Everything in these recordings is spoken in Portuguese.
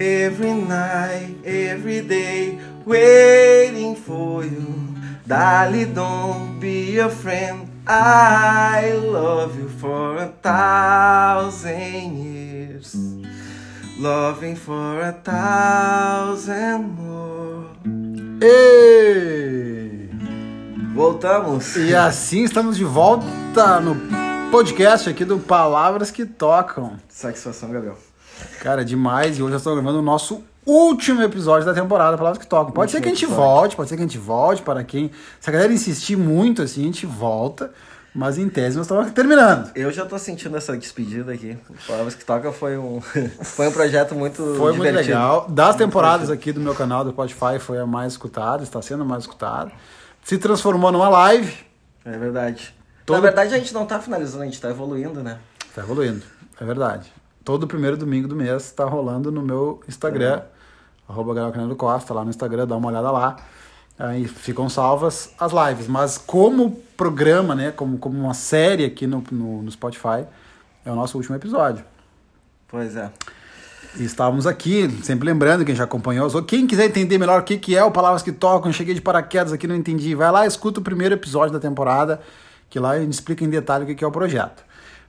Every night, every day, waiting for you. Dali, don't be a friend. I love you for a thousand years. Loving for a thousand more. Ei! Voltamos. E assim estamos de volta no podcast aqui do Palavras que Tocam. Satisfação, Gabriel. Cara, demais. E hoje eu estou gravando o nosso último episódio da temporada Palavras que Tocam. Pode ser que a gente episódio. volte, pode ser que a gente volte para quem. Se a galera insistir muito assim, a gente volta. Mas em tese nós estamos terminando. Eu já tô sentindo essa despedida aqui. Palavras que toca foi um, foi um projeto muito Foi muito divertido. legal. Das temporadas aqui do meu canal do Spotify foi a mais escutada, está sendo a mais escutada. Se transformou numa live. É verdade. Todo- Na verdade, a gente não tá finalizando, a gente tá evoluindo, né? Tá evoluindo, é verdade. Todo primeiro domingo do mês tá rolando no meu Instagram, arroba Gabriel Costa, lá no Instagram, dá uma olhada lá. Aí ficam salvas as lives. Mas como programa, né, como, como uma série aqui no, no, no Spotify, é o nosso último episódio. Pois é. E estávamos aqui, sempre lembrando, quem já acompanhou, quem quiser entender melhor o que, que é o Palavras que Tocam, cheguei de paraquedas aqui, não entendi, vai lá, escuta o primeiro episódio da temporada, que lá a gente explica em detalhe o que, que é o projeto.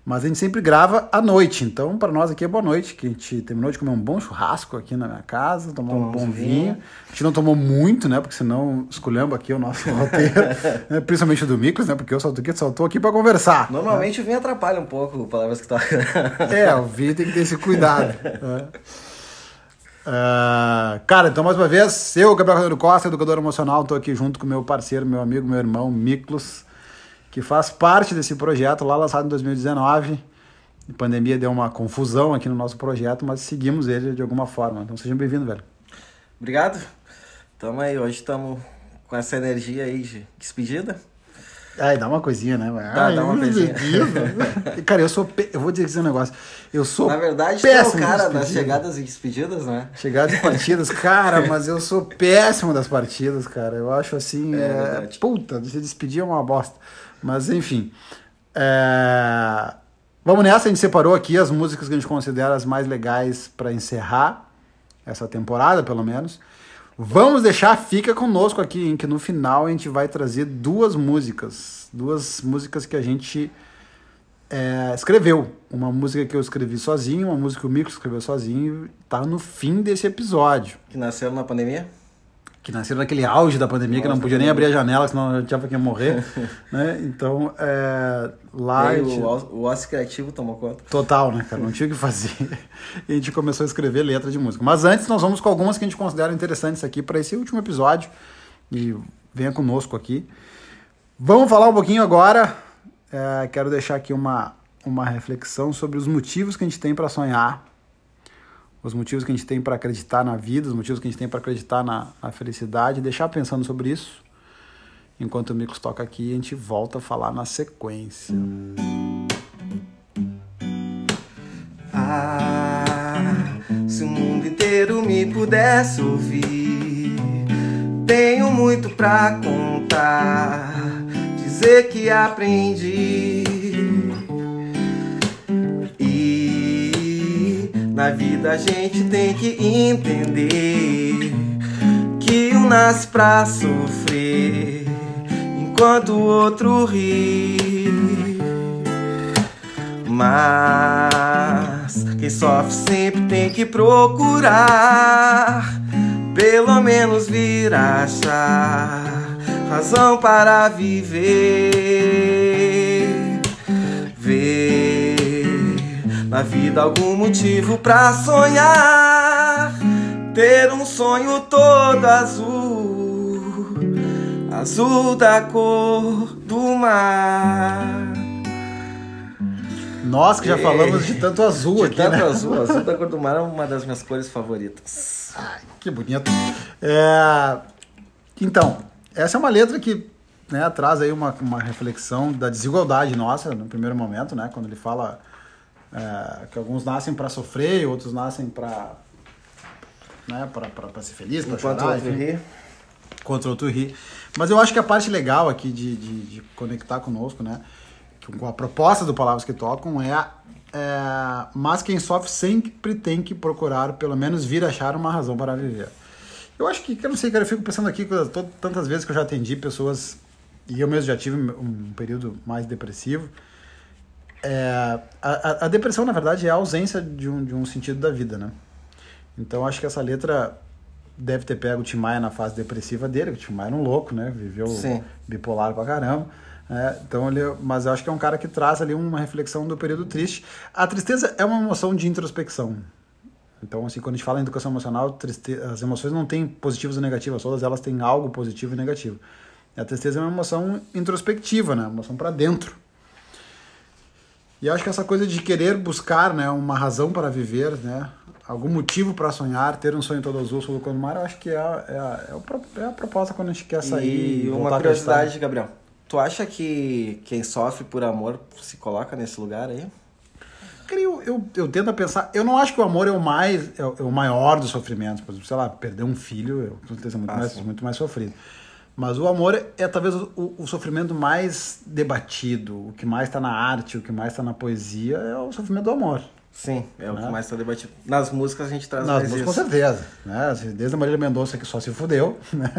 Mas a gente sempre grava à noite, então para nós aqui é boa noite, que a gente terminou de comer um bom churrasco aqui na minha casa, tomar um bom vinho. vinho. A gente não tomou muito, né, porque senão escolhemos aqui o nosso roteiro, né, principalmente o do Micros, né, porque eu só tô aqui, só tô aqui para conversar. Normalmente o vinho atrapalha um pouco palavras que tocam. É, o vídeo tem que ter esse cuidado. né? Ah, cara, então mais uma vez, eu, Gabriel Carneiro Costa, educador emocional, estou aqui junto com meu parceiro, meu amigo, meu irmão, Miklos, que faz parte desse projeto lá lançado em 2019. A pandemia deu uma confusão aqui no nosso projeto, mas seguimos ele de alguma forma. Então sejam bem-vindos, velho. Obrigado. Tamo aí, hoje estamos com essa energia aí de despedida. Ai, dá uma coisinha, né? Dá- Ai, dá uma coisinha. Cara, eu sou. pe- Eu vou dizer um negócio. Eu sou. Na verdade, tu é o péssimo cara das chegadas e despedidas, né? Chegadas e partidas, cara, mas eu sou péssimo das partidas, cara. Eu acho assim. É É puta, se despedir é uma bosta. Mas enfim. É, Vamos nessa, a gente separou aqui as músicas que a gente considera as mais legais pra encerrar essa temporada, pelo menos. Vamos deixar, fica conosco aqui, hein, que no final a gente vai trazer duas músicas. Duas músicas que a gente é, escreveu. Uma música que eu escrevi sozinho, uma música que o Mico escreveu sozinho, tá no fim desse episódio. Que nasceram na pandemia. Que nasceram naquele auge da pandemia, que não Nossa, podia nem abrir a janela, senão a gente achava que ia morrer. né? Então, é, lá. Aí gente- o, o ócio criativo tomou conta. Total, né, cara? Não tinha o que fazer. E a gente começou a escrever letra de música. Mas antes, nós vamos com algumas que a gente considera interessantes aqui para esse último episódio. E venha conosco aqui. Vamos falar um pouquinho agora. é, quero deixar aqui uma, uma reflexão sobre os motivos que a gente tem para sonhar. Os motivos que a gente tem para acreditar na vida, os motivos que a gente tem para acreditar na, na felicidade. Deixar pensando sobre isso. Enquanto o Micos toca aqui, a gente volta a falar na sequência. Ah, se o mundo inteiro me pudesse ouvir, tenho muito pra contar, dizer que aprendi. Na vida a gente tem que entender que um nasce pra sofrer, enquanto o outro ri. Mas quem sofre sempre tem que procurar, pelo menos vir achar razão para viver. Ver na vida algum motivo pra sonhar, ter um sonho todo azul, azul da cor do mar. Nós que já Ei. falamos de tanto azul De aqui, tanto né? azul, azul da cor do mar é uma das minhas cores favoritas. Ai, que bonito. É, Então, essa é uma letra que né, traz aí uma, uma reflexão da desigualdade nossa no primeiro momento, né? Quando ele fala é, que alguns nascem para sofrer, outros nascem para né, para ser feliz, para chorar, outro enfim, ri, contra outro rir. Mas eu acho que a parte legal aqui de, de, de conectar conosco, né? que a proposta do Palavras que Tocam é, é mas quem sofre sempre tem que procurar pelo menos vir achar uma razão para viver. Eu acho que, eu não sei, cara, eu fico pensando aqui, tantas vezes que eu já atendi pessoas, e eu mesmo já tive um período mais depressivo, é, a, a, depressão, na verdade, é a ausência de um, de um sentido da vida, né? Então, acho que essa letra deve ter pego o Tim Maia na fase depressiva dele, o Tim Maia era um louco, né? Viveu Sim. bipolar pra caramba. É, então ele, mas eu acho que é um cara que traz ali uma reflexão do período triste. A tristeza é uma emoção de introspecção. Então, assim, quando a gente fala em educação emocional, triste... as emoções não têm positivas e negativas, todas elas têm algo positivo e negativo. E a tristeza é uma emoção introspectiva, né? Uma emoção para dentro. E acho que essa coisa de querer buscar, né, uma razão para viver, né, algum motivo para sonhar, ter um sonho todo azul sobre o mar, eu acho que é, é, é, o, é a proposta quando a gente quer sair. E uma curiosidade, Gabriel. Tu acha que quem sofre por amor se coloca nesse lugar aí? Eu, eu, eu tento pensar, eu não acho que o amor é o mais é o, é o maior dos sofrimentos. Por exemplo, sei lá, perder um filho, eu com certeza é muito, ah, mais, muito mais sofrido. Mas o amor é talvez o, o sofrimento mais debatido, o que mais está na arte, o que mais está na poesia, é o sofrimento do amor. Sim, é né? o que né? mais está debatido. Nas músicas a gente traz Nas músicas, isso. com certeza. Né? Assim, desde a Marília Mendonça, que só se fudeu, né?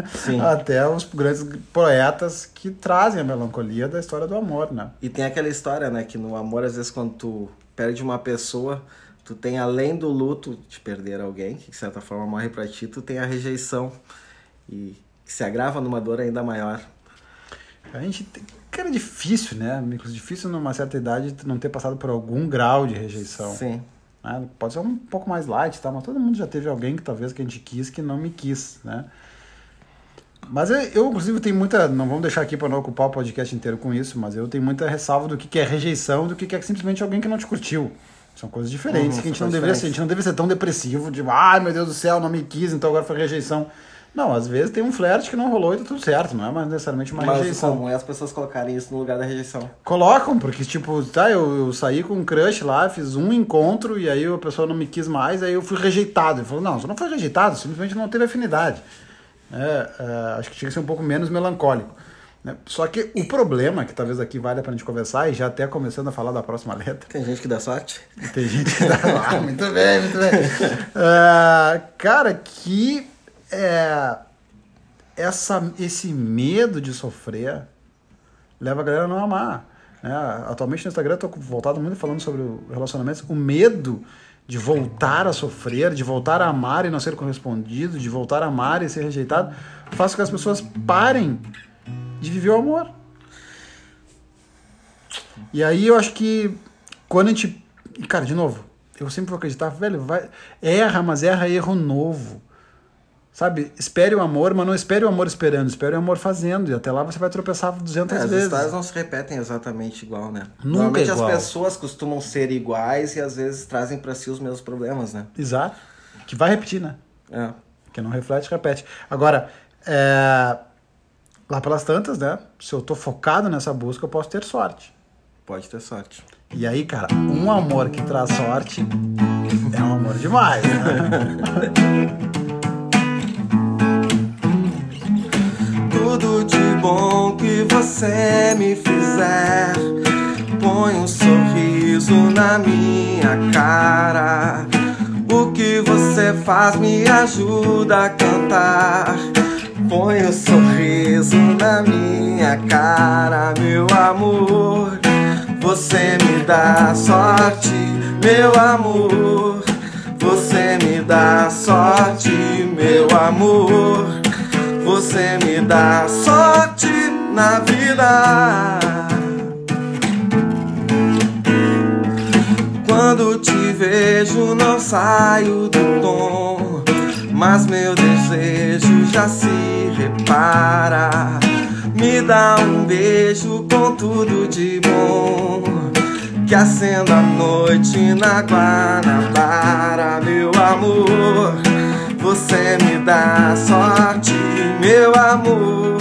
até os grandes poetas que trazem a melancolia da história do amor. Né? E tem aquela história, né, que no amor, às vezes, quando tu perde uma pessoa, tu tem além do luto de perder alguém, que de certa forma morre para ti, tu tem a rejeição. E que se agrava numa dor ainda maior. A gente tem, cara, é difícil, né? Difícil numa certa idade não ter passado por algum grau de rejeição. Sim. Né? Pode ser um pouco mais light, tá? Mas todo mundo já teve alguém que talvez que a gente quis que não me quis, né? Mas eu, inclusive, tenho muita. Não vamos deixar aqui para não ocupar o podcast inteiro com isso, mas eu tenho muita ressalva do que, é rejeição do que, que é simplesmente alguém que não te curtiu. São coisas diferentes uhum, que a gente não deveria ser. A gente não deveria ser tão depressivo, de ai meu Deus do céu, não me quis, então agora foi rejeição. Não, às vezes tem um flerte que não rolou e tá tudo certo, não é mais necessariamente uma Mas rejeição. Mas é as pessoas colocarem isso no lugar da rejeição? Colocam, porque tipo, tá, eu, eu, saí com um crush lá, fiz um encontro e aí a pessoa não me quis mais, aí eu fui rejeitado. Ele falou, não, você não foi rejeitado, simplesmente não teve afinidade. É, é, acho que tinha que ser um pouco menos melancólico. Né? Só que o problema, que talvez aqui valha pra gente conversar, e já até começando a falar da próxima letra. Tem gente que dá sorte. Tem gente que dá. ah, muito bem, muito bem. Uh, cara, que é, essa, esse medo de sofrer leva a galera a não amar. Né? Atualmente no Instagram eu tô voltado muito falando sobre relacionamentos. O medo de voltar a sofrer, de voltar a amar e não ser correspondido, de voltar a amar e ser rejeitado, faz com que as pessoas parem de viver o amor. E aí eu acho que quando a gente. Cara, de novo, eu sempre vou acreditar, velho, vai, erra, mas erra erro novo. Sabe? Espere o amor, mas não espere o amor esperando, espere o amor fazendo. E até lá você vai tropeçar 200 é, vezes. As histórias não se repetem exatamente igual, né? Nunca Normalmente igual. as pessoas costumam ser iguais e às vezes trazem para si os mesmos problemas, né? Exato. Que vai repetir, né? É. Que não reflete, repete. Agora, é... lá pelas tantas, né? Se eu tô focado nessa busca, eu posso ter sorte. Pode ter sorte. E aí, cara, um amor que traz sorte é um amor demais, né? bom que você me fizer. Põe um sorriso na minha cara. O que você faz me ajuda a cantar. Põe um sorriso na minha cara, meu amor. Você me dá sorte, meu amor. Você me dá sorte, meu amor. Você me dá sorte na vida. Quando te vejo, não saio do tom. Mas meu desejo já se repara. Me dá um beijo com tudo de bom. Que acenda a noite na Guanabara, meu amor. Você me dá sorte, meu amor.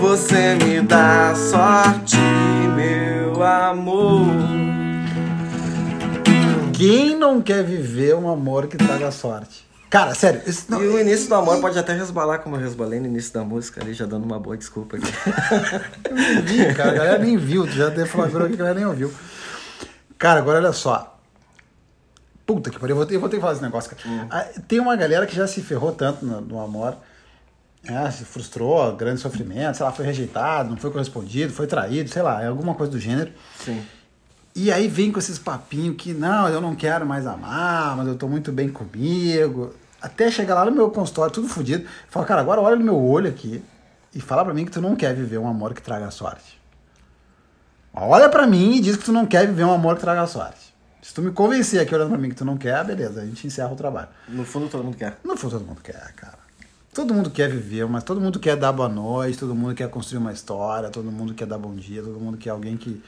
Você me dá sorte, meu amor. Quem não quer viver um amor que traga sorte? Cara, sério. Isso, não, E o início do amor pode até resbalar como eu resbalei no início da música ali, já dando uma boa desculpa aqui. eu nem vi, cara. A galera nem viu. Tu já deflagrou aqui que a galera nem ouviu. Cara, agora olha só. Puta que pariu, eu vou ter, eu vou ter que falar esse negócio, cara. Ah, Tem uma galera que já se ferrou tanto no, no amor. É, se frustrou, grande sofrimento, sei lá, foi rejeitado, não foi correspondido, foi traído, sei lá, é alguma coisa do gênero. Sim. E aí vem com esses papinhos que, não, eu não quero mais amar, mas eu tô muito bem comigo. Até chegar lá no meu consultório, tudo fodido. Fala, cara, agora olha no meu olho aqui e fala pra mim que tu não quer viver um amor que traga sorte. Olha pra mim e diz que tu não quer viver um amor que traga sorte. Se tu me convencer aqui olhando pra mim que tu não quer, beleza, a gente encerra o trabalho. No fundo todo mundo quer. No fundo todo mundo quer, cara. Todo mundo quer viver, mas todo mundo quer dar boa noite, todo mundo quer construir uma história, todo mundo quer dar bom dia, todo mundo quer alguém que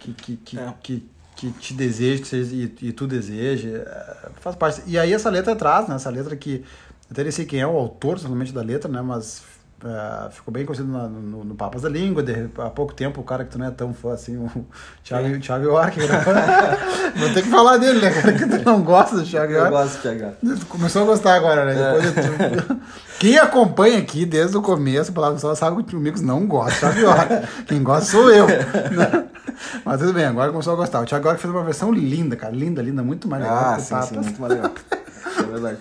que, que, que, É. que, que te deseja que seja, e, e tu deseja. é, Faz parte. E aí essa letra traz, né? Essa letra que. Eu até nem sei quem é o autor somente da letra, né? Mas é, ficou bem conhecido na- no, no Papas da Língua. De, há pouco tempo, o cara que tu não é tão fã assim, o Thiago, Quem? Thiago York. né? Vou ter que falar dele, né, cara? Que tu não gosta do Thiago Eu York. gosto de pegar. Tu Começou a gostar agora, né? Depois de tudo. Quem acompanha aqui desde o começo, palavra só sabe que o Micos não gosta, sabe? Olha, Quem gosta sou eu. né? Mas tudo bem, agora começou a gostar. O Thiago agora fez uma versão linda, cara. Linda, linda, muito mais legal Ah, o sim, sim, muito mais legal. É verdade.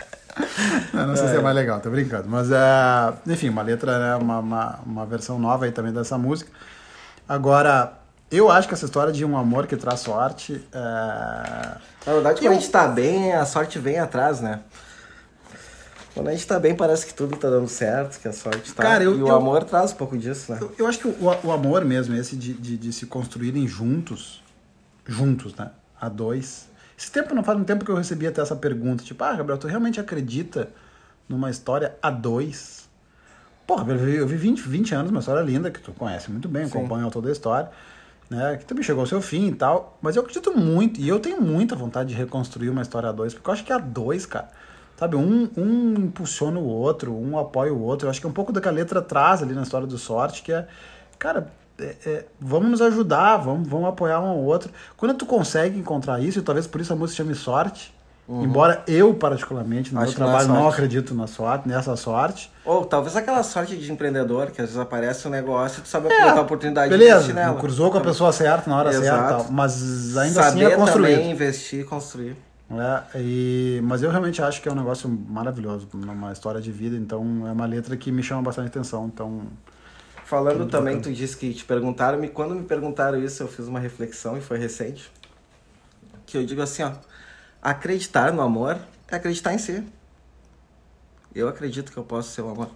Não, não sei se é mais legal, tô brincando. Mas, é, enfim, uma letra, né, uma, uma, uma versão nova aí também dessa música. Agora, eu acho que essa história de um amor que traz sorte. É... Na verdade, quando Eu- a gente tá bem, a sorte vem atrás, né? Quando a gente tá bem, parece que tudo tá dando certo, que a sorte tá. Cara, eu- e o eu- amor traz um pouco disso, né? Eu, eu acho que o, o amor mesmo, esse de, de, de se construírem juntos, juntos, né? A dois. Esse tempo não faz um tempo que eu recebi até essa pergunta, tipo, ah, Gabriel, tu realmente acredita numa história a dois? Porra, eu vi, eu vi 20, 20 anos, uma história linda, que tu conhece muito bem, Sim. acompanha toda a história, né? Que também chegou ao seu fim e tal. Mas eu acredito muito, e eu tenho muita vontade de reconstruir uma história a dois, porque eu acho que a dois, cara, sabe, um, um impulsiona o outro, um apoia o outro. Eu acho que é um pouco do que a letra traz ali na história do sorte, que é, cara, é- é, vamos nos ajudar, vamos, vamos apoiar um ao outro. Quando tu consegue encontrar isso, e talvez por isso a música chame sorte, embora eu, particularmente, no Uhum. Acho meu não é trabalho, não sorte. acredito na sorte, nessa sorte. Ou talvez aquela sorte de empreendedor, que às vezes aparece um negócio e tu sabe aproveitar a oportunidade de É, Beleza, investir nela. cruzou com a pessoa certa na hora certa, e Exato. tal, mas ainda assim Saber é construído. também investir e construir. É, e, mas eu realmente acho que é um negócio maravilhoso, uma história de vida, então é uma letra que me chama bastante atenção. Então, Falando também, tu disse que te perguntaram, me quando me perguntaram isso, eu fiz uma reflexão e foi recente. Que eu digo assim, ó, acreditar no amor é acreditar em si. Eu acredito que eu posso ser o amor.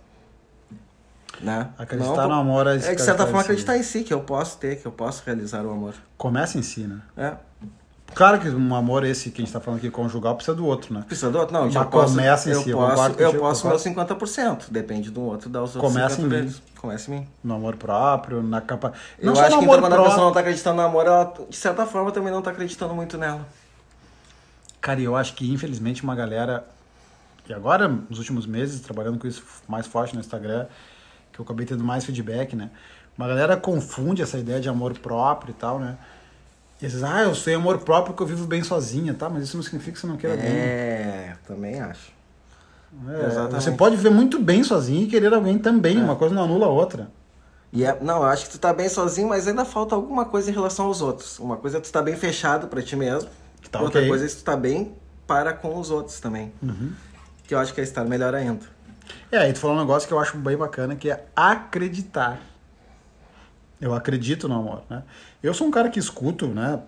Né? acreditar Não, no amor é, É de certa forma acreditar em si, que eu posso ter, que eu posso realizar o amor. Começa em si, né? É. Claro que um amor esse que a gente tá falando aqui, conjugal, precisa do outro, né? Precisa do outro? Não, eu posso, começa em eu si, eu posso, eu contigo, posso concordo. 50%. Depende do outro dar os outros Começa em 50 mim. vezes. Começa em mim. No amor próprio, na capa. Eu Não só acho que amor então, quando a pessoa não tá acreditando no amor, ela, de certa forma, também não tá acreditando muito nela. Cara, eu acho que infelizmente uma galera. E agora, nos últimos meses, trabalhando com isso mais forte no Instagram, que eu acabei tendo mais feedback, né? Uma galera confunde essa ideia de amor próprio e tal, né? E ah, eu sei amor próprio porque eu vivo bem sozinha, tá? Mas isso não significa que você não queira bem. É, também acho. É, exatamente. você pode viver muito bem sozinho e querer alguém também. É. Uma coisa não anula a outra. E é, não, eu acho que tu tá bem sozinho, mas ainda falta alguma coisa em relação aos outros. Uma coisa é tu tá bem fechado pra ti mesmo. Tá Outra ok. coisa é tu tá bem para com os outros também. Que eu acho que é estar melhor ainda. É, aí tu falou um negócio que eu acho bem bacana, que é acreditar. Eu acredito no amor, né? Eu sou um cara que escuto, né?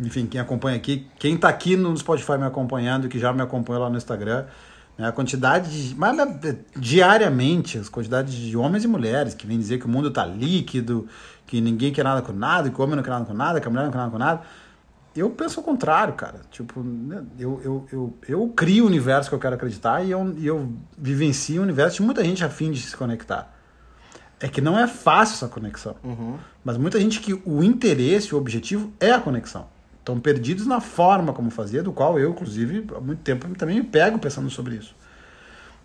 Enfim, quem acompanha aqui, quem tá aqui no Spotify me acompanhando, que já me acompanha lá no Instagram, né? A quantidade de, mas, mas, diariamente, as quantidades de homens e mulheres que vêm dizer que o mundo tá líquido, que ninguém quer nada com nada, que o homem não quer nada com nada, que a mulher não quer nada com nada. Eu penso ao contrário, cara. Tipo, né, eu, eu, eu, eu crio o universo que eu quero acreditar e eu, eu vivencio o universo de muita gente afim de se conectar. É que não é fácil essa conexão. Uhum. Mas muita gente que o interesse, o objetivo é a conexão. Estão perdidos na forma como fazer, do qual eu, inclusive, há muito tempo também me pego pensando sobre isso.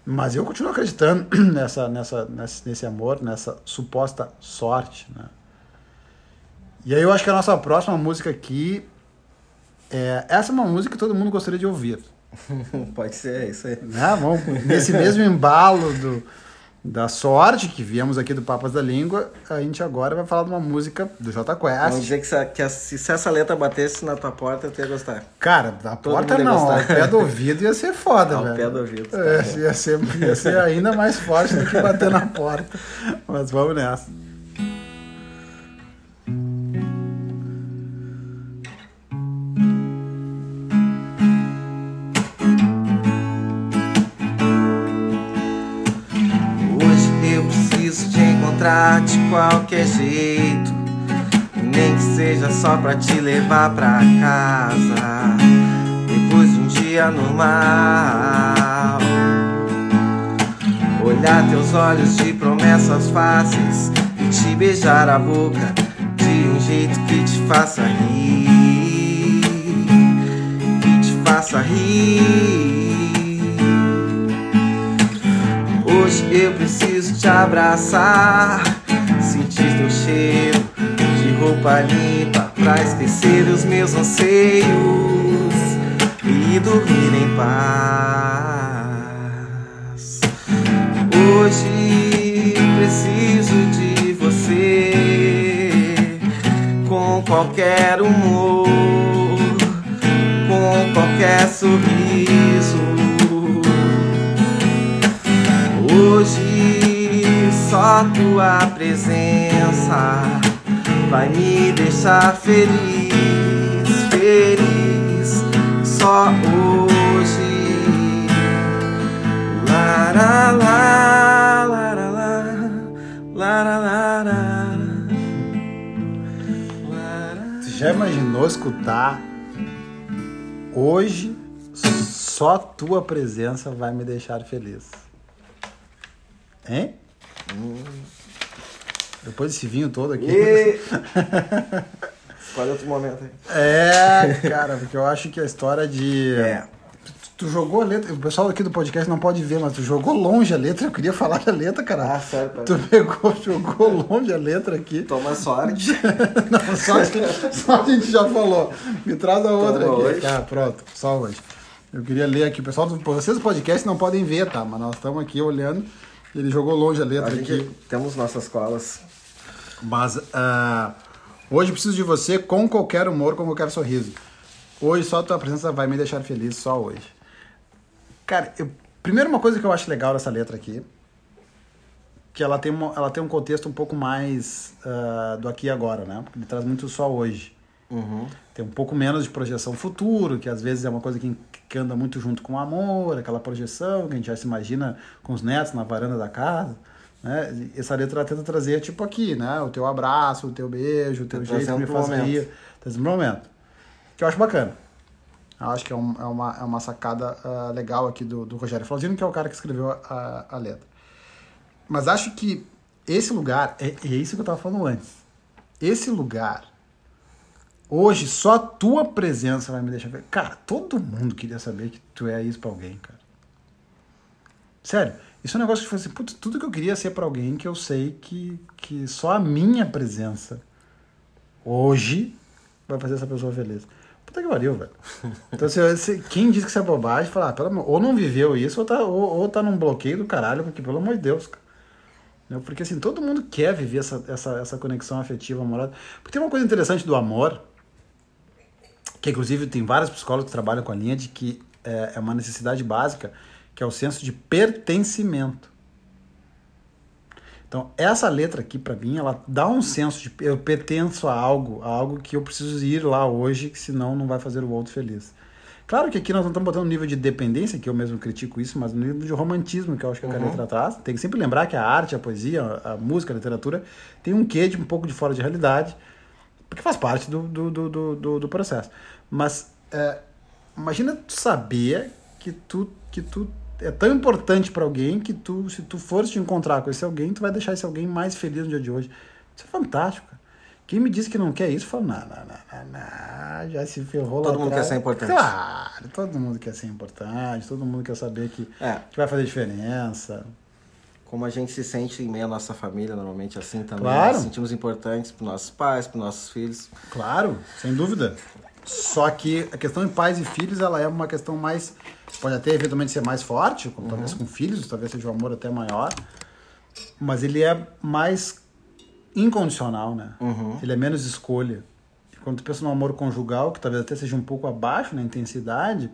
Mas eu continuo acreditando nessa, nessa, nesse, nesse amor, nessa suposta sorte. Né? E aí eu acho que a nossa próxima música aqui. É, essa é uma música que todo mundo gostaria de ouvir. Pode ser, é isso aí. Né? Vamos, nesse mesmo embalo do, da sorte que viemos aqui do Papas da Língua, a gente agora vai falar de uma música do J Vamos Quest. dizer que, se, que se, se essa letra batesse na tua porta, tu ia gostar. Cara, da Todo porta não, gostar. ao pé do ouvido ia ser foda, Ao velho. pé do ouvido, tá É, ia, ser, ia ser ainda mais forte do que bater na porta. Mas vamos nessa. Qualquer jeito. Nem que seja só pra te levar pra casa. Depois de um dia normal. Olhar teus olhos de promessas fáceis e te beijar a boca de um jeito que te faça rir. Que te faça rir. Hoje eu preciso te abraçar, sentir teu cheiro de roupa limpa pra esquecer os meus anseios e dormir em paz. Hoje preciso de você com qualquer humor, com qualquer sorriso. Hoje só tua presença vai me deixar feliz, feliz. Só hoje. Lá, lara, lara, lara. Tu já imaginou escutar hoje só tua presença vai me deixar feliz? Hein? Depois desse vinho todo aqui. E... Escolhe outro momento aí. É, cara, porque eu acho que a história de. É. Tu, tu jogou a letra. O pessoal aqui do podcast não pode ver, mas tu jogou longe a letra. Eu queria falar da letra, cara. Ah, sério, cara. Tu pegou, jogou longe a letra aqui. Toma sorte. Não, só, só a gente já falou. Me traz a outra Toma aqui. hoje. Tá, pronto, só hoje. Eu queria ler aqui. Pessoal, vocês do podcast não podem ver, tá? Mas nós estamos aqui olhando. Ele jogou longe a letra A gente aqui. temos nossas colas. Mas ah, hoje preciso de você com qualquer humor, com qualquer sorriso. Hoje só a tua presença vai me deixar feliz, só hoje. Cara, eu, primeiro uma coisa que eu acho legal dessa letra aqui, que ela tem, uma, ela tem um contexto um pouco mais ah, do aqui e agora, né? Porque ele traz muito só hoje. Uhum. Tem um pouco menos de projeção futuro, que às vezes é uma coisa que, que anda muito junto com o amor, aquela projeção que a gente já se imagina com os netos na varanda da casa. Né? Essa letra tenta trazer, tipo aqui, né? O teu abraço, o teu beijo, o teu Tá jeito que trazendo me pro faz momento. rir. Pro momento. Que eu acho bacana. Eu acho que é, um- é uma, é uma sacada ah, legal aqui do, do Rogério Flauzino, que é o cara que escreveu a, a letra. Mas acho que esse lugar, é, é isso que eu tava falando antes. Esse lugar Hoje, só a tua presença vai me deixar ver. Cara, todo mundo queria saber que tu é isso pra alguém, cara. Sério, isso é um negócio que foi assim, putz, tudo que eu queria ser pra alguém que eu sei que, que só a minha presença hoje vai fazer essa pessoa feliz. Puta que pariu, velho. Então, se, quem diz que isso é bobagem, fala, ah, pelo amor, ou não viveu isso, ou tá, ou, ou tá num bloqueio do caralho, porque pelo amor de Deus, cara. Porque assim, todo mundo quer viver essa, essa, essa conexão afetiva, amorosa. Porque tem uma coisa interessante do amor, que inclusive tem vários psicólogos que trabalham com a linha de que é, é uma necessidade básica, que é o senso de pertencimento. Então, essa letra aqui, pra mim, ela dá um senso de eu pertenço a algo, a algo que eu preciso ir lá hoje, que senão não vai fazer o outro feliz. Claro que aqui nós não estamos botando um nível de dependência, que eu mesmo critico isso, mas no nível de romantismo, que eu acho que a letra traz. Tem que sempre lembrar que a arte, a poesia, a a música, a literatura, tem um quê de um pouco de fora de realidade, porque faz parte do, do, do, do, do- processo. Mas é, imagina tu saber que tu, que tu é tão importante para alguém que tu, se tu fores te encontrar com esse alguém, tu vai deixar esse alguém mais feliz no dia de hoje. Isso é fantástico. cara. Quem me disse que não quer isso, fala, não, não, não, não, já se ferrou lá Todo mundo atrás." quer ser importante. Claro, todo mundo quer ser importante, todo mundo quer saber que, É. que vai fazer diferença. Como a gente se sente em meio à nossa família, normalmente assim também. Claro. Nos sentimos importantes para nossos pais, para nossos filhos. Claro, sem dúvida. Só que a questão de pais e filhos, ela é uma questão mais. Pode até eventualmente ser mais forte, como talvez com filhos, talvez seja um amor até maior. Mas ele é mais incondicional, né? Ele é menos escolha. Quando tu pensa no amor conjugal, que talvez até seja um pouco abaixo na intensidade,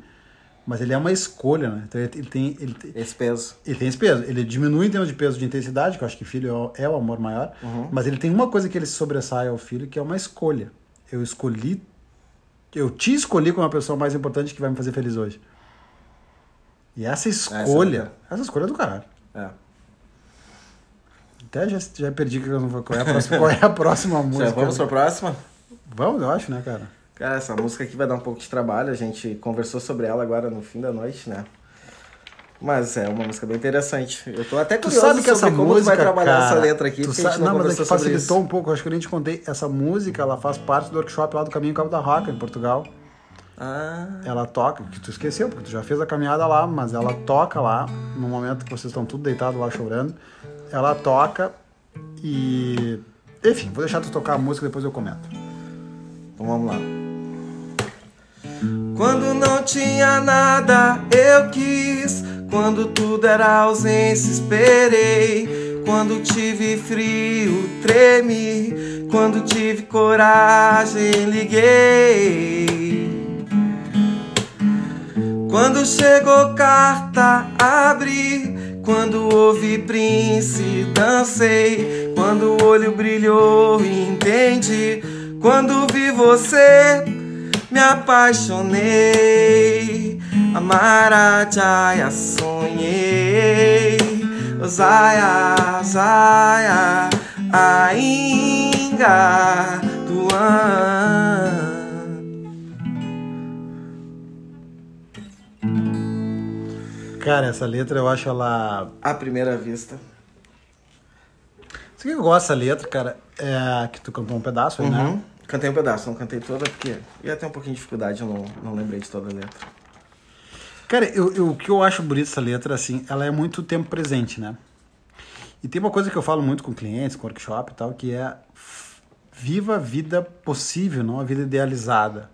mas ele é uma escolha, né? Então ele tem, ele tem, Esse peso. ele tem esse peso. Ele diminui em termos de peso de intensidade, que eu acho que filho é o, é o amor maior. Mas ele tem uma coisa que ele sobressai ao filho, que é uma escolha. Eu escolhi. Eu te escolhi como a pessoa mais importante que vai me fazer feliz hoje. E essa escolha. essa escolha é do caralho. É. Até já, já perdi que eu não vou- qual é a próxima, qual é a próxima música. Já vamos para a próxima? Vamos, eu acho, né, cara? Cara, essa música aqui vai dar um pouco de trabalho. A gente conversou sobre ela agora no fim da noite, né? Mas é uma música bem interessante. Eu tô até Tu curioso sabe que essa tu música, vai trabalhar cara, essa letra aqui, tu sabe, não, não, mas é que facilitou um pouco, acho que eu nem te contei. Essa música, ela faz parte do workshop lá do Caminho Cabo da Roca, em Portugal. Ah, Ela toca, que tu esqueceu, porque tu já fez a caminhada lá, mas ela toca lá, no momento que vocês estão tudo deitados lá chorando. Ela toca e. Enfim, vou deixar tu tocar a música depois eu comento. então vamos lá. Quando não tinha nada, eu quis. Quando tudo era ausência, esperei. Quando tive frio, tremi. Quando tive coragem, liguei. Quando chegou carta, abri. Quando ouvi Prince, dancei. Quando o olho brilhou, entendi. Quando vi você, me apaixonei. Amara Jaya, sonhei. Zaya, Zaya, ainda Tuan. Cara, essa letra eu acho ela. À primeira vista. Isso que eu gosto dessa letra, cara, é que tu cantou um pedaço aí, né? Cantei um pedaço, não cantei toda porque ia ter um pouquinho de dificuldade, eu não, não lembrei de toda a letra. Cara, eu, eu- o que eu acho bonito dessa letra, assim, ela é muito tempo presente, né? E tem uma coisa que eu falo muito com clientes, com workshop e tal, que é viva a vida possível, não a vida idealizada.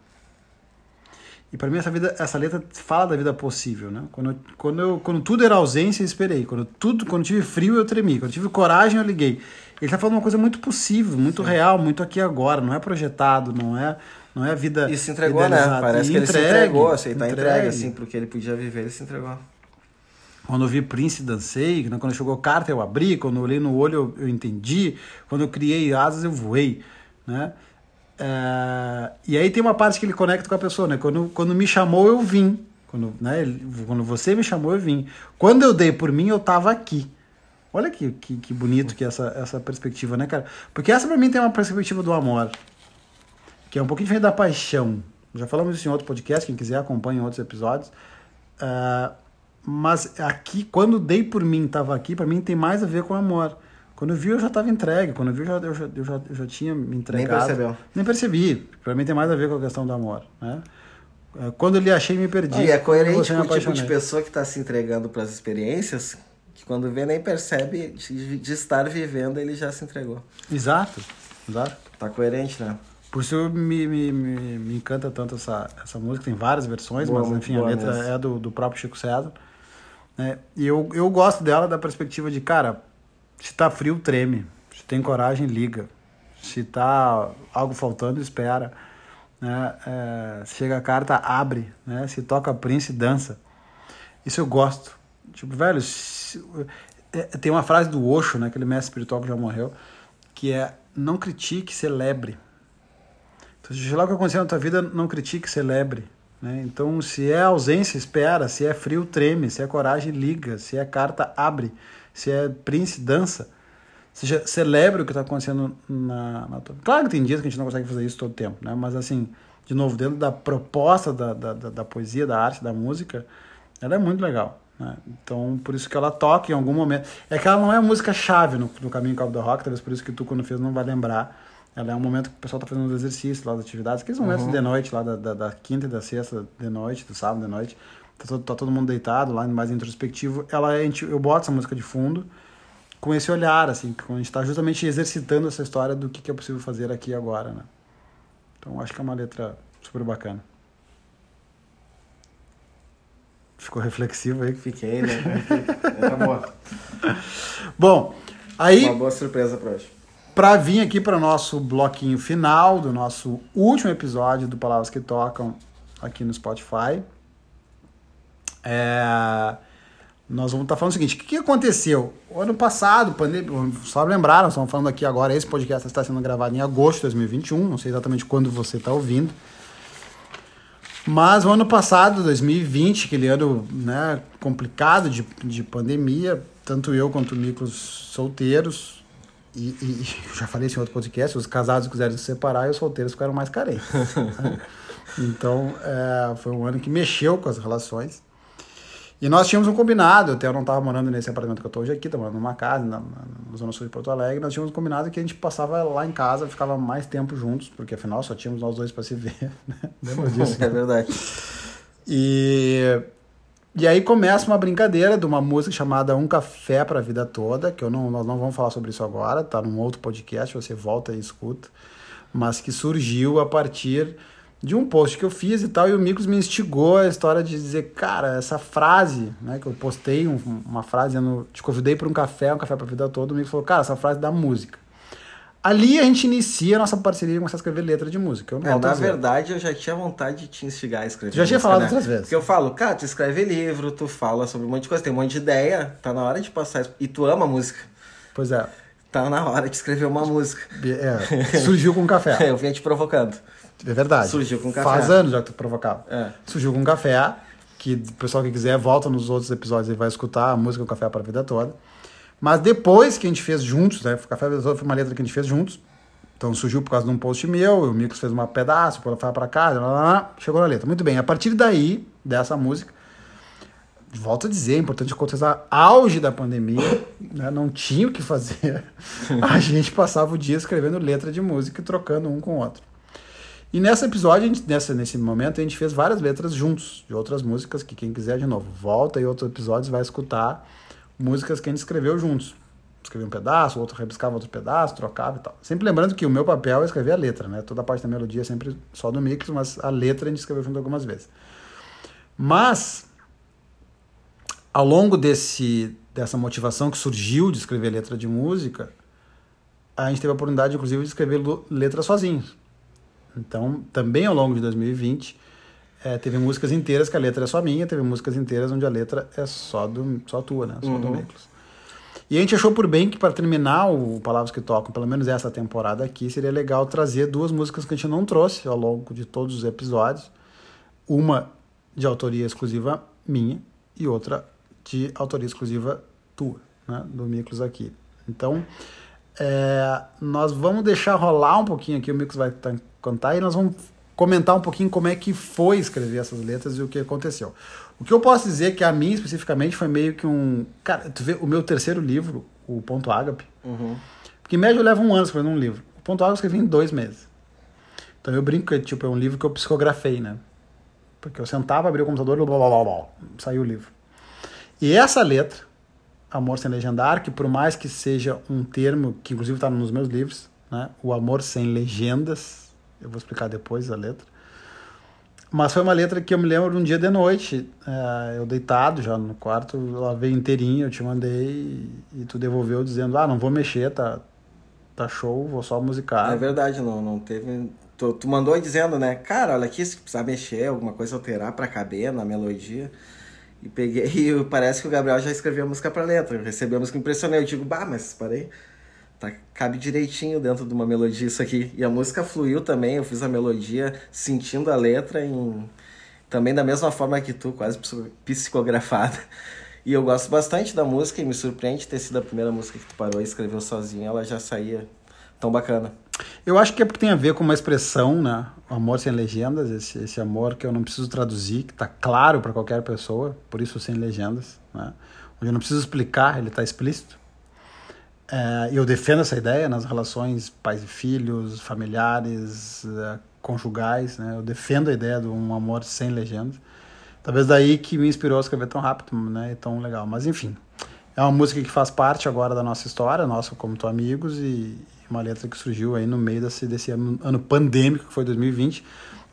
E para mim essa vida, essa letra fala da vida possível, né? Quando, eu- quando, eu, quando tudo era ausência, eu esperei. Quando tudo, quando tive frio, eu tremi. Quando tive coragem, eu liguei. Ele tá falando uma coisa muito possível, muito real, muito aqui agora. Não é projetado, não é, não é a vida E se entregou, né? idealizada. Parece E que ele se entregue, entregou, aceitar a entrega, entregue. assim, porque ele podia viver, ele se entregou. Quando eu vi Prince, dancei. né? Quando chegou carta, eu abri. Quando eu olhei no olho, eu, eu entendi. Quando eu criei asas, eu voei. Né? É, e aí tem uma parte que ele conecta com a pessoa. Né? Quando, quando me chamou, eu vim. Quando, né, quando você me chamou, eu vim. Quando eu dei por mim, eu tava aqui. Olha que, que, que bonito que é essa, essa perspectiva, né, cara? Porque essa pra mim tem uma perspectiva do amor. Que é um pouquinho diferente da paixão. Já falamos isso em outro podcast, quem quiser acompanha em outros episódios. Ah, mas aqui, quando dei por mim, tava aqui, pra mim tem mais a ver com amor. Quando eu vi, eu já tava entregue. Quando eu vi, eu já, eu já, eu já, eu já tinha me entregado. percebeu. Nem percebi. Pra mim tem mais a ver com a questão do amor, né? Ah, Quando eu lhe achei, me perdi. E é coerente com o tipo de pessoa que tá se entregando pras experiências, que quando vê nem percebe de, estar vivendo, ele já se entregou. Exato, exato. Tá coerente, né? Por isso me, me, me, me encanta tanto essa, essa música, tem várias versões, Boa, mas enfim, a letra mesmo. é do, do próprio Chico César. né? E eu, eu gosto dela da perspectiva de, cara, se tá frio, treme. Se tem coragem, liga. Se tá algo faltando, espera. Né? É, chega a carta, abre. Né? Se toca Prince, dança. Isso eu gosto. Tipo, velho, se- é, tem uma frase do Osho, né, aquele mestre espiritual que já morreu, que é não critique, celebre. Então, seja lá o que acontecer na tua vida, não critique, celebre. Né? Então, se é ausência, espera. Se é frio, treme. Se é coragem, liga. Se é carta, abre. Se é príncipe, dança. Ou seja, celebre o que está acontecendo na, na tua Claro que tem dias que a gente não consegue fazer isso todo tempo, né? mas assim, de novo, dentro da proposta da, da, da, da poesia, da arte, da música, ela é muito legal. Né? Então, por isso que ela toca em algum momento. É que ela não é a música-chave no, no Caminho Cabo do Rock, talvez por isso que tu, quando fez, não vai lembrar. Ela é um momento que o pessoal está fazendo os exercícios lá, das atividades, aqueles momentos de noite, lá da, da, da quinta e da sexta de noite, do sábado de noite. Tá todo, tá todo mundo deitado lá, mais introspectivo. Ela, a gente, eu boto essa música de fundo com esse olhar, assim, que a gente está justamente exercitando essa história do que, que é possível fazer aqui e agora, né? Então acho que é uma letra super bacana. Ficou reflexivo aí? Fiquei, né? Tá boa. Bom, aí. Uma boa surpresa para hoje. Para vir aqui para nosso bloquinho final do nosso último episódio do Palavras que Tocam aqui no Spotify. É, nós vamos estar tá falando o seguinte: o que, que aconteceu? O ano passado, pandemia, só lembrar, nós estamos falando aqui agora, esse podcast está sendo gravado em agosto de 2021, não sei exatamente quando você está ouvindo. Mas o ano passado, 2020, aquele ano né, complicado de, de pandemia, tanto eu quanto o Miklos solteiros, e, e, já falei isso em outro podcast, os casados quiserem se separar e os solteiros ficaram mais carentes. Né? Então, é, foi um ano que mexeu com as relações. E nós tínhamos um combinado, até eu não estava morando nesse apartamento que eu estou hoje aqui, estava morando numa casa na, na, na, Zona Sul de Porto Alegre, nós tínhamos um combinado que a gente passava lá em casa, ficava mais tempo juntos, porque afinal só tínhamos nós dois para se ver, né? Lembra disso? é verdade. E, e aí começa uma brincadeira de uma música chamada Um Café para a Vida Toda, que eu não, nós não vamos falar sobre isso agora, tá num outro podcast, você volta e escuta, mas que surgiu a partir de um post que eu fiz e tal, e o Miklos me instigou a história de dizer, cara, essa frase, né, que eu postei um, uma frase, eu te convidei para um café, um café para a vida toda, o Miklos falou, cara, essa frase da música. Ali a gente inicia a nossa parceria e começa a escrever letra de música. Eu é, na verdade, eu já tinha vontade de te instigar a escrever. Já tinha falado né? outras vezes. Porque eu falo, cara, tu escreve livro, tu fala sobre um monte de coisa, tem um monte de ideia, tá na hora de passar isso. E tu ama música. Pois é. Tá na hora de escrever uma música. É, surgiu com café. eu vinha te provocando. É verdade. Surgiu com café. Faz anos já que tu provocava. É. Surgiu com café, que o pessoal que quiser volta nos outros episódios e vai escutar a música com café para a vida toda. Mas depois que a gente fez juntos, né? Café para a vida toda foi uma letra que a gente fez juntos. Então surgiu por causa de um post meu, o Micos fez um pedaço, para para cá, lá, lá, lá, chegou na letra. Muito bem, a partir daí, dessa música, volto a dizer, é importante contestar, auge da pandemia, né, não tinha o que fazer. a gente passava o dia escrevendo letra de música e trocando um com o outro. E nesse episódio, gente, nessa, nesse momento, a gente fez várias letras juntos, de outras músicas, que quem quiser de novo, volta e outros episódios vai escutar músicas que a gente escreveu juntos. Escrevia um pedaço, outro rebiscava outro pedaço, trocava e tal. Sempre lembrando que o meu papel é escrever a letra, né? Toda a parte da melodia é sempre só do mix, mas a letra a gente escreveu junto algumas vezes. Mas, ao longo desse, dessa motivação que surgiu de escrever letra de música, a gente teve a oportunidade, inclusive, de escrever letra sozinhos. Então, também ao longo de 2020, é, teve músicas inteiras que a letra é só minha, teve músicas inteiras onde a letra é só, do, só tua, né? Só uhum. do Miklos. E a gente achou por bem que para terminar o Palavras que Tocam, pelo menos essa temporada aqui, seria legal trazer duas músicas que a gente não trouxe ao longo de todos os episódios. Uma de autoria exclusiva minha e outra de autoria exclusiva tua, né? Do Miklos aqui. Então, é, nós vamos deixar rolar um pouquinho aqui, o Miklos vai estar contar e nós vamos comentar um pouquinho como é que foi escrever essas letras e o que aconteceu. O que eu posso dizer é que a mim especificamente foi meio que um. Cara, tu vê o meu terceiro livro, o Ponto Ágape, uhum. porque em média eu levo um ano escrevendo um livro. O Ponto Ágape eu escrevi em dois meses. Então eu brinco que tipo, é um livro que eu psicografei, né? Porque eu sentava, abria o computador e blá, blá, blá, blá, saiu o livro. E essa letra, Amor Sem Legendar, que por mais que seja um termo que inclusive está nos meus livros, né? O Amor Sem Legendas, eu vou explicar depois a letra. Mas foi uma letra que eu me lembro um dia de noite, é, eu deitado já no quarto, ela veio inteirinha, eu te mandei e tu devolveu dizendo, ah, não vou mexer, tá, tá show, vou só musicar. É verdade, não, não teve... Tu, tu mandou dizendo, né, cara, olha aqui, se precisar mexer, alguma coisa alterar para caber na melodia. E peguei, e parece que o Gabriel já escreveu a música pra letra, eu recebi a música, impressionei, eu digo, bah, mas parei tá, cabe direitinho dentro de uma melodia isso aqui. E a música fluiu também, eu fiz a melodia sentindo a letra em também da mesma forma que tu, quase psicografada. E eu gosto bastante da música e me surpreende ter sido a primeira música que tu parou e escreveu sozinho, ela já saía tão bacana. Eu acho que é porque tem a ver com uma expressão, né? O amor sem legendas, esse, esse amor que eu não preciso traduzir, que tá claro para qualquer pessoa, por isso sem legendas, né? Onde eu não preciso explicar, ele tá explícito. É, eu defendo essa ideia nas relações pais e filhos, familiares, é, conjugais. Né? Eu defendo a ideia de um amor sem legendas. Talvez daí que me inspirou a escrever tão rápido né? e tão legal. Mas enfim, É uma música que faz parte agora da nossa história, nossa como tu amigos, e uma letra que surgiu aí no meio desse, desse ano, pandêmico, que foi 2020.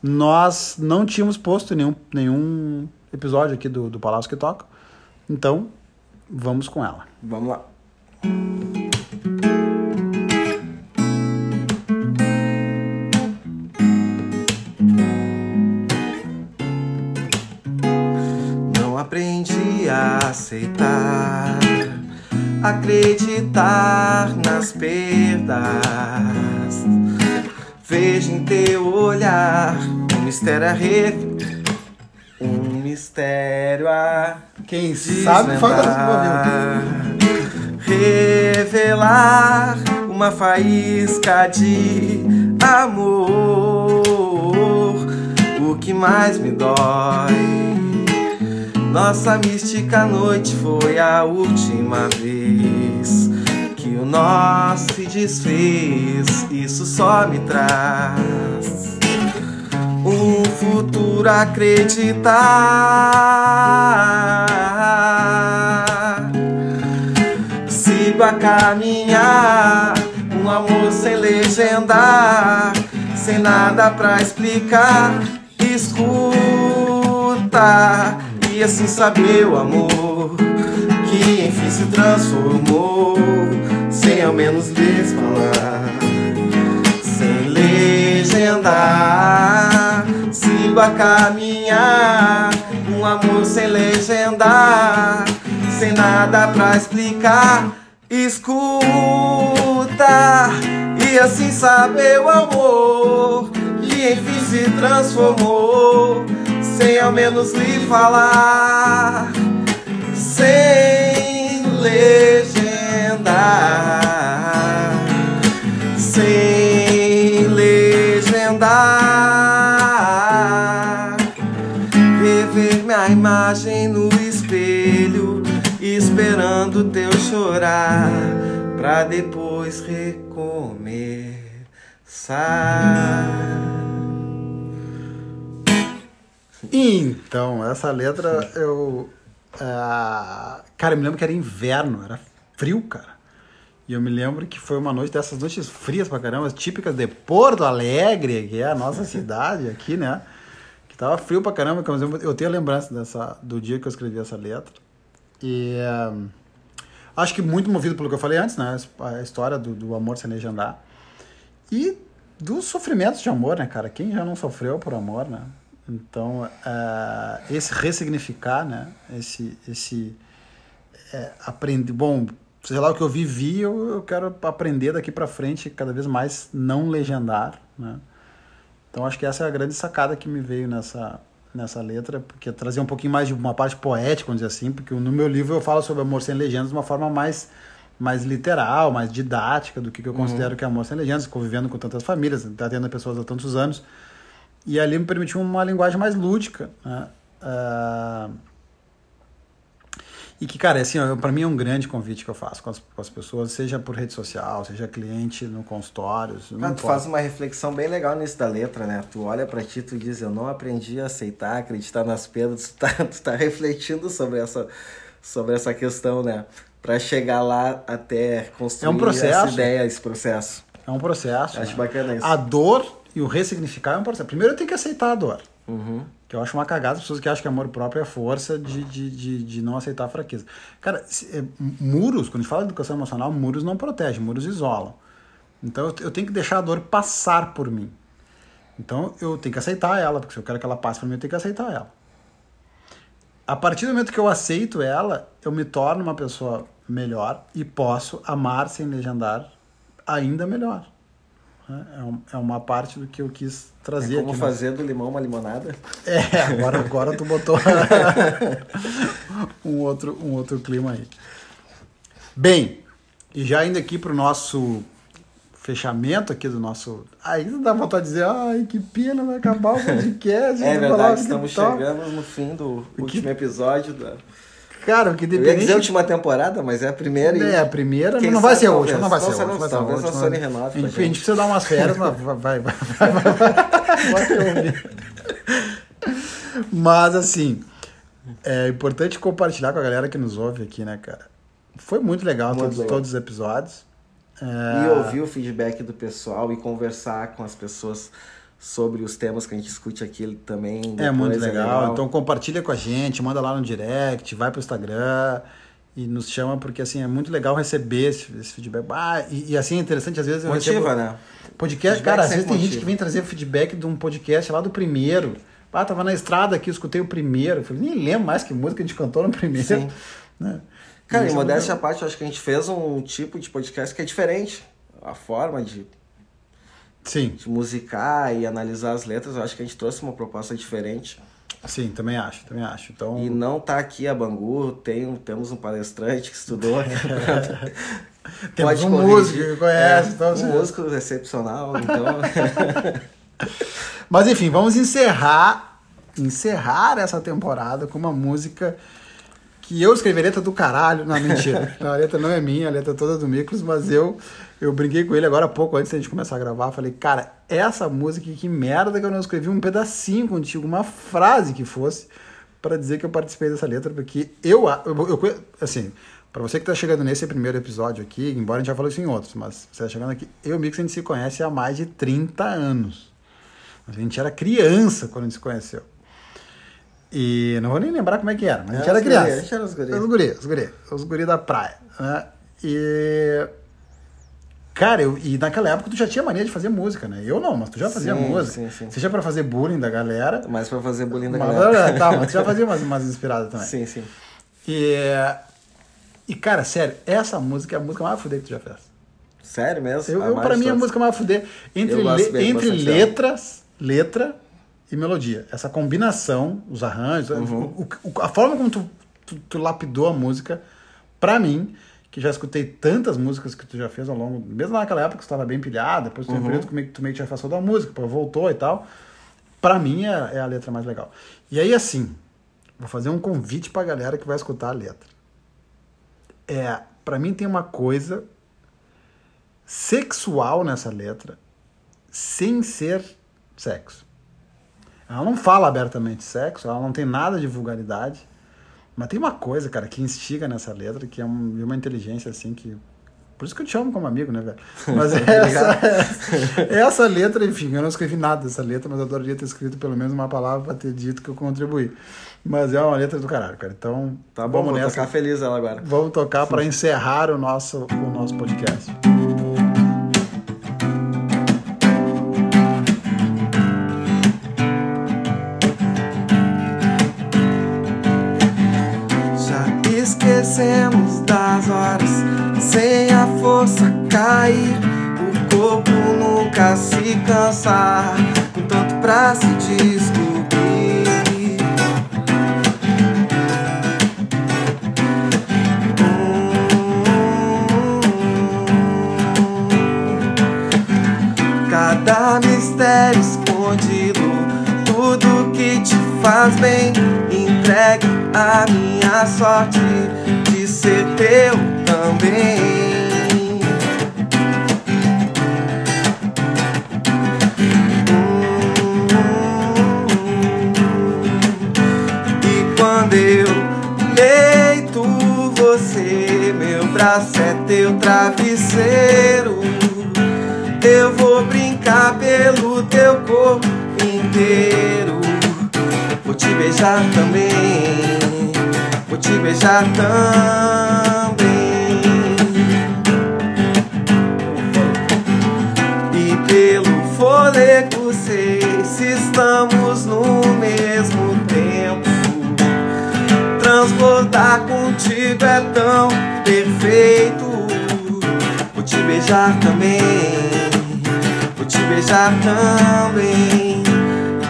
Nós não tínhamos posto nenhum, nenhum episódio aqui do, do Palácio que Toca, então vamos com ela. Vamos lá. Acreditar nas perdas. Vejo em teu olhar um mistério a re... um mistério a Quem sabe faz desvendar, revelar uma faísca de amor. O que mais me dói. Nossa mística noite foi a última vez que o nosso se desfez. Isso só me traz um futuro acreditar. Sigo a caminhar, um amor sem legendar, sem nada pra explicar. Escuta assim saber o amor que enfim se transformou, sem ao menos lhes falar sem legendar. Sigo a caminhar, um amor sem legendar, sem nada pra explicar. Escuta e assim saber o amor que enfim se transformou, sem ao menos lhe falar, sem legendar sem legendar. Rever minha imagem no espelho, esperando teu chorar, pra depois recomeçar. Então, essa letra eu. ah, cara, eu me lembro que era inverno, era frio, cara. E eu me lembro que foi uma noite dessas noites frias pra caramba, típicas de Porto Alegre, que é a nossa cidade aqui, né? Que tava frio pra caramba, que eu- tenho a lembrança dessa, do dia que eu escrevi essa letra. E ah, acho que muito movido pelo que eu falei antes, né? A história do, do amor sem legendar. E dos sofrimentos de amor, né, cara? Quem já não sofreu por amor, né? Então, ah, esse ressignificar, né? Esse, esse é, aprender. Bom, seja lá o que eu vivi, eu, eu quero aprender daqui pra frente cada vez mais não legendar, né? Então, acho que essa é a grande sacada que me veio nessa, nessa letra, porque trazer um pouquinho mais de uma parte poética, vamos dizer assim, porque no meu livro eu falo sobre amor sem legendas de uma forma mais mais literal, mais didática do que, que eu considero que é amor sem legendas, convivendo com tantas famílias, atendendo pessoas há tantos anos. E ali me permitiu uma linguagem mais lúdica, né? Ah, e que, cara, assim, ó, pra mim é um grande convite que eu faço com as, com as pessoas, seja por rede social, seja cliente no consultório. não Ah, tu faz uma reflexão bem legal nisso da letra, né? Tu olha pra ti e tu diz, eu não aprendi a aceitar, acreditar nas perdas. Tu tá, tu tá refletindo sobre essa, sobre essa questão, né? Pra chegar lá até construir É um processo. essa ideia, esse processo. É um processo. Acho né? bacana isso. A dor e o ressignificar é um processo. Primeiro eu tenho que aceitar a dor. Uhum. Que eu acho uma cagada as pessoas que acham que amor próprio é força de, de, de, de não aceitar a fraqueza. Cara, se- é, muros, quando a gente fala de educação emocional, muros não protegem, muros isolam. Então eu, eu tenho que deixar a dor passar por mim. Então eu tenho que aceitar ela, porque se eu quero que ela passe por mim, eu tenho que aceitar ela. A partir do momento que eu aceito ela, eu me torno uma pessoa melhor e posso amar sem legendar ainda melhor. Né? É, é uma parte do que eu quis trazer É como aqui. no- fazer do limão uma limonada. é, agora, agora tu botou um, outro, um outro clima aí. Bem, e já indo aqui pro nosso fechamento aqui do nosso. Aí dá vontade de dizer, ai, que pena, vai acabar o podcast. É verdade, estamos TikTok." chegando no fim do último episódio da. Cara, porque Eu ia dependente. dizer a última temporada, mas é a primeira. e- É, a primeira, Quem não vai ser a última, não vai ser a última. talvez a. Sony renove gente, a gente precisa dar umas férias, mas vai, vai, vai, vai, vai. Mas assim, é importante compartilhar com a galera que nos ouve aqui, né, cara? Foi muito legal, Muito todos, legal. todos os episódios. E É, ouvir o feedback do pessoal e conversar com as pessoas sobre os temas que a gente discute aqui também. É muito legal. Então compartilha com a gente, manda lá no direct, vai pro Instagram e nos chama, porque assim, é muito legal receber esse, esse feedback. Ah, e, e, assim é interessante, às vezes eu Motiva, recebo né? podcast, Feedback cara, às vezes tem gente que vem trazer feedback de um podcast lá do primeiro. Ah, tava na estrada aqui, eu escutei o primeiro. Eu falei, nem lembro mais que música a gente cantou no primeiro. Sim. Né? Cara, em é modéstia à legal. parte, eu acho que a gente fez um tipo de podcast que é diferente. A forma de, Sim, de musicar e analisar as letras, eu acho que a gente trouxe uma proposta diferente. sim, também acho, também acho. Então, E não tá aqui a Bangu, tem, temos um palestrante que estudou. Temos um corrigir. músico que conhece, É, então, um músico excepcional, então... Mas enfim, vamos encerrar encerrar essa temporada com uma música que eu escrevi a letra do caralho. Não, mentira. Não, a letra não é minha, a letra é toda do Miklos, mas eu eu brinquei com ele agora há pouco, antes da gente começar a gravar. Falei, cara, essa música, que merda que eu não escrevi um pedacinho contigo, uma frase que fosse, para dizer que eu participei dessa letra, porque eu, eu, eu assim, para você que tá chegando nesse primeiro episódio aqui, embora a gente já falou isso em outros, mas você tá chegando aqui, eu e o Miklos a gente se conhece há mais de 30 anos. A gente era criança quando a gente se conheceu. E não vou nem lembrar como é que era, mas a gente Era criança. guri, a gente era os guri. Os guri, os guri, os guri da praia. Né? E. Cara, eu, e naquela época tu já tinha mania de fazer música, né? Eu não, mas tu já fazia Sim, música. sim, sim. Seja pra fazer bullying da galera. Mas pra fazer bullying da Mas, galera. tá, mas tu já fazia umas, umas inspiradas também. Sim, sim. E, e, cara, sério, essa música é a música mais fuder que tu já fez. Sério mesmo? Eu, A eu, mais pra mim, a todas. música mais fuder entre, le- entre bastante dela. letras, letra e melodia. Essa combinação, os arranjos, Uhum. o- o- a forma como tu, tu, tu lapidou a música, pra mim, que já escutei tantas músicas que tu já fez ao longo, mesmo naquela época que tu estava bem pilhado, depois tu Uhum. um período que tu meio que já afastou da música, depois voltou e tal. Pra mim é, é a letra mais legal. E aí, assim, vou fazer um convite pra galera que vai escutar a letra. É, pra mim tem uma coisa sexual nessa letra, sem ser sexo. Ela não fala abertamente sexo, ela não tem nada de vulgaridade, mas tem uma coisa, cara, que instiga nessa letra, que é um- uma inteligência assim que. Por isso que eu te amo como amigo, né, velho? Mas essa, essa letra, enfim, eu não escrevi nada dessa letra, mas eu adoraria ter escrito pelo menos uma palavra pra ter dito que eu contribuí. Mas é uma letra do caralho, cara. Então, Tá bom, vamos vou nessa. tocar feliz ela agora. Vamos tocar para encerrar o nosso, o nosso podcast. Esquecemos das horas sem a força cair. O corpo nunca se cansar, com tanto pra se descobrir. Cada mistério escondido, tudo que te faz bem, entregue a minha sorte ser teu também. E quando eu deito você, meu braço é teu travesseiro. Eu vou brincar pelo teu corpo inteiro. Vou te beijar também. Vou te beijar também. E pelo fôlego sei se estamos no mesmo tempo. Transbordar contigo é tão perfeito. Vou te beijar também, vou te beijar também.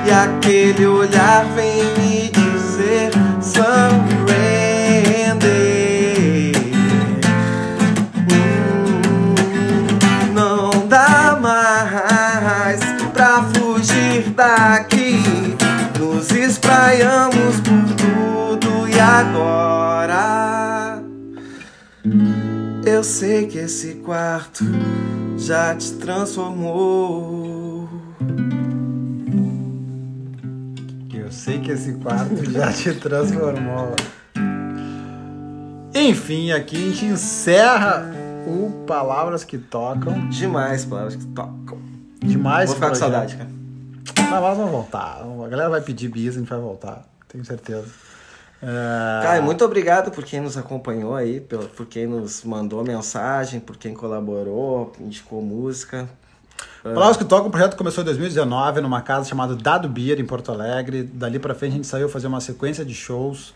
E aquele olhar vem me dizer surrender. Esse quarto já te transformou. Eu sei que esse quarto já te transformou. Enfim, aqui a gente encerra o Palavras que Tocam. Demais, palavras que tocam. Demais. Vou ficar com projeto. saudade, cara. Mas nós vamos voltar. A galera vai pedir bis, a gente vai voltar. Tenho certeza. É... Cara, muito obrigado por quem nos acompanhou aí, por quem nos mandou mensagem, por quem colaborou, indicou música. Palavras que Tocam, o projeto começou em 2019 numa casa chamada Dado Beer, em Porto Alegre. Dali pra frente a gente saiu fazer uma sequência de shows.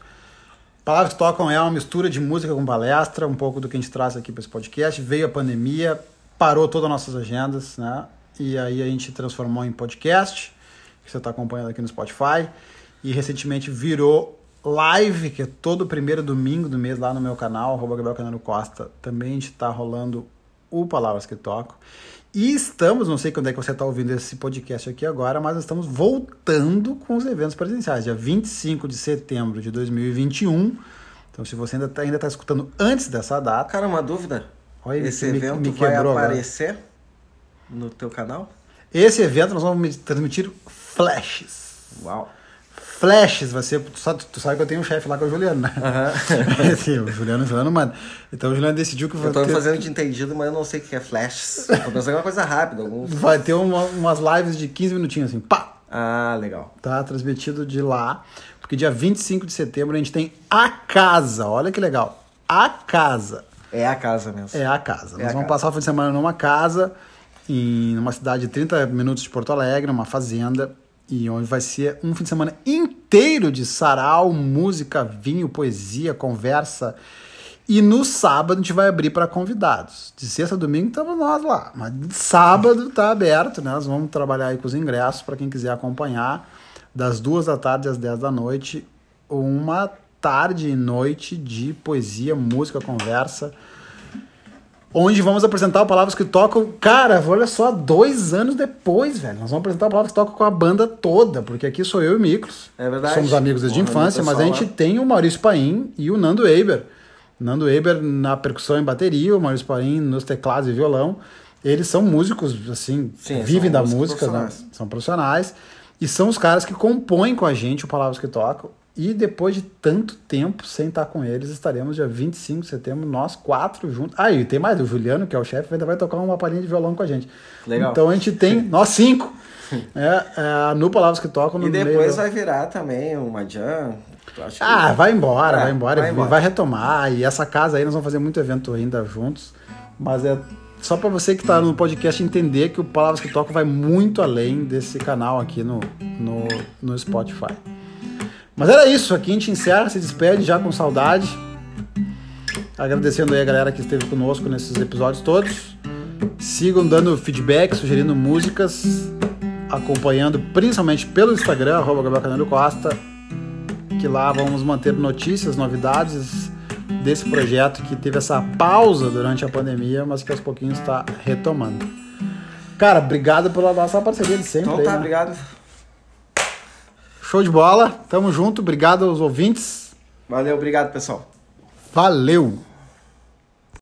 Palavras que Tocam é uma mistura de música com palestra, um pouco do que a gente traz aqui para esse podcast. Veio a pandemia, parou todas as nossas agendas, né? E aí a gente transformou em podcast, que você está acompanhando aqui no Spotify. E recentemente virou live, que é todo primeiro domingo do mês lá no meu canal, arroba Gabriel Canano Costa. Também a gente está rolando o Palavras que Tocam. E estamos, não sei quando é que você está ouvindo esse podcast aqui agora, mas estamos voltando com os eventos presenciais. Dia 25 de setembro de 2021. Então, se você ainda está ainda tá escutando antes dessa data, Cara, uma dúvida. Olha, Esse evento me vai quebrou agora. aparecer no teu canal? esse evento nós vamos transmitir flashes. Uau. Flashes, vai ser. Tu sabe, tu sabe que eu tenho um chefe lá que é o Juliano, né? Sim, o Juliano, o Juliano, mano. Então o Juliano decidiu que Eu vai tô me ter, fazendo de entendido, mas eu não sei o que é flashes. Tô pensando em uma coisa rápida. Algum... vai ter uma- umas lives de 15 minutinhos assim, pá! Ah, legal. tá? Transmitido de lá. Porque dia 25 de setembro a gente tem a casa. Olha que legal. A casa. É a casa mesmo. É a casa. É Nós a vamos casa. passar o fim de semana numa casa, em uma cidade de 30 minutos de Porto Alegre, uma fazenda, e onde vai ser um fim de semana inteiro de sarau, música, vinho, poesia, conversa. E no sábado a gente vai abrir para convidados. De sexta a domingo estamos nós lá. Mas sábado tá aberto, né? Nós vamos trabalhar aí com os ingressos para quem quiser acompanhar. Das duas da tarde às 10 da noite. Uma tarde e noite de poesia, música, conversa onde vamos apresentar o Palavras que Tocam. Cara, olha só, dois anos depois, velho. Nós vamos apresentar o Palavras que Tocam com a banda toda, porque aqui sou eu e o Miklos. É verdade. Somos amigos desde a infância, do mas a pessoal gente tem o Maurício Paim e o Nando Eiber. Nando Eiber na percussão e bateria, o Maurício Paim nos teclados e violão. Eles são músicos, assim, Sim, vivem da música, né? profissionais. são profissionais. E são os caras que compõem com a gente o Palavras que Tocam. E depois de tanto tempo sem estar com eles, estaremos dia 25 de setembro, nós quatro juntos. Ah, e tem mais, o Juliano, que é o chefe, ainda vai tocar uma palhinha de violão com a gente. Legal. Então a gente tem, nós cinco, é, é, no Palavras que Tocam. No E meio depois do- vai virar também uma jam. Que... ah, vai embora, É, vai embora, vai vai, embora. retomar. E essa casa aí nós vamos fazer muito evento ainda juntos. Mas é só pra você que tá no podcast entender que o Palavras que Tocam vai muito além desse canal aqui no, no, no Spotify. Mas era isso, aqui a gente encerra, se despede já com saudade. Agradecendo aí a galera que esteve conosco nesses episódios todos. Sigam dando feedback, sugerindo músicas, acompanhando principalmente pelo Instagram, arroba Gabriel Canelo Costa, que lá vamos manter notícias, novidades desse projeto que teve essa pausa durante a pandemia, mas que aos pouquinhos está retomando. Cara, obrigado pela nossa parceria de sempre. Então aí, tá, né? obrigado. Show de bola, tamo junto, obrigado aos ouvintes, Valeu, obrigado, pessoal. valeu!